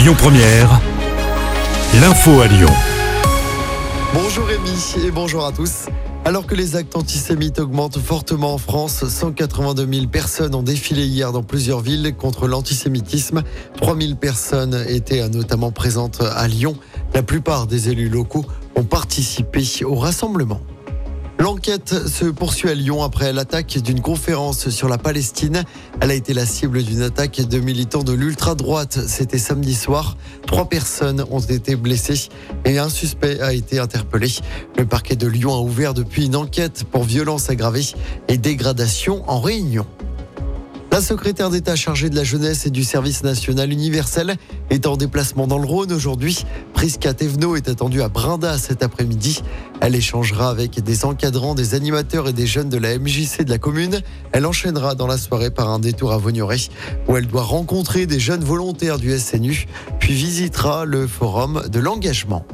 Lyon Première, l'info à Lyon. Bonjour Rémi et bonjour à tous. Alors que les actes antisémites augmentent fortement en France, 182 000 personnes ont défilé hier dans plusieurs villes contre l'antisémitisme. 3 000 personnes étaient notamment présentes à Lyon. La plupart des élus locaux ont participé au rassemblement. L'enquête se poursuit à Lyon après l'attaque d'une conférence sur la Palestine. Elle a été la cible d'une attaque de militants de l'ultra-droite. C'était samedi soir. Trois personnes ont été blessées et un suspect a été interpellé. Le parquet de Lyon a ouvert depuis une enquête pour violence aggravée et dégradation en réunion. La secrétaire d'État chargée de la jeunesse et du service national universel est en déplacement dans le Rhône aujourd'hui. Prisca Thévenot est attendue à Brinda cet après-midi. Elle échangera avec des encadrants, des animateurs et des jeunes de la MJC de la commune. Elle enchaînera dans la soirée par un détour à Vaugneray où elle doit rencontrer des jeunes volontaires du SNU, puis visitera le forum de l'engagement.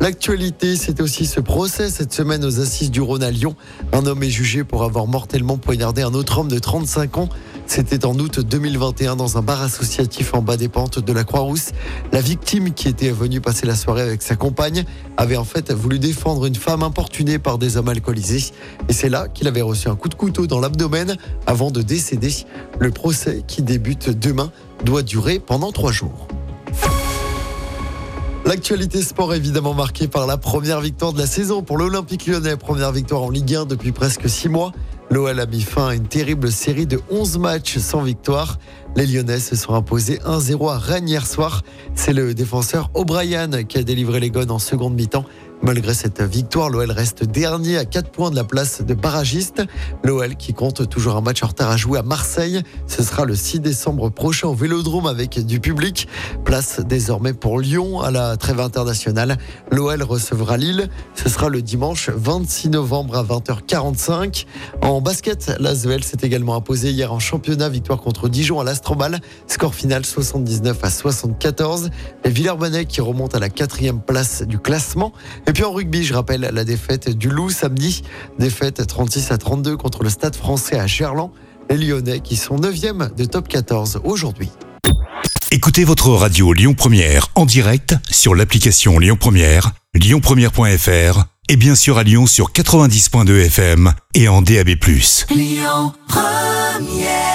L'actualité, c'est aussi ce procès cette semaine aux assises du Rhône à Lyon. Un homme est jugé pour avoir mortellement poignardé un autre homme de 35 ans. C'était en août 2021 dans un bar associatif en bas des pentes de la Croix-Rousse. La victime, qui était venue passer la soirée avec sa compagne, avait en fait voulu défendre une femme importunée par des hommes alcoolisés. Et c'est là qu'il avait reçu un coup de couteau dans l'abdomen avant de décéder. Le procès, qui débute demain, doit durer pendant trois jours. L'actualité sport évidemment marquée par la première victoire de la saison pour l'Olympique lyonnais. Première victoire en Ligue 1 depuis presque six mois. L'OL a mis fin à une terrible série de 11 matchs sans victoire. Les Lyonnais se sont imposés 1-0 à Rennes hier soir. C'est le défenseur O'Brien qui a délivré les gones en seconde mi-temps. Malgré cette victoire, l'OL reste dernier à 4 points de la place de barragiste. L'OL qui compte toujours un match en retard à jouer à Marseille. Ce sera le 6 décembre prochain au Vélodrome avec du public. Place désormais pour Lyon à la trêve internationale. L'OL recevra Lille. Ce sera le dimanche 26 novembre à 20h45. En basket, l'Asvel s'est également imposé hier en championnat. Victoire contre Dijon à l'Astrobal. Score final 79 à 74. Les Villeurbanais qui remontent à la quatrième place du classement. Et puis en rugby, je rappelle la défaite du Loup samedi. Défaite 36 à 32 contre le Stade français à Gerland. Les Lyonnais qui sont 9e de top 14 aujourd'hui. Écoutez votre radio Lyon Première en direct sur l'application Lyon Première, lyonpremière.fr et bien sûr à Lyon sur 90.2 FM et en DAB+. Lyon Première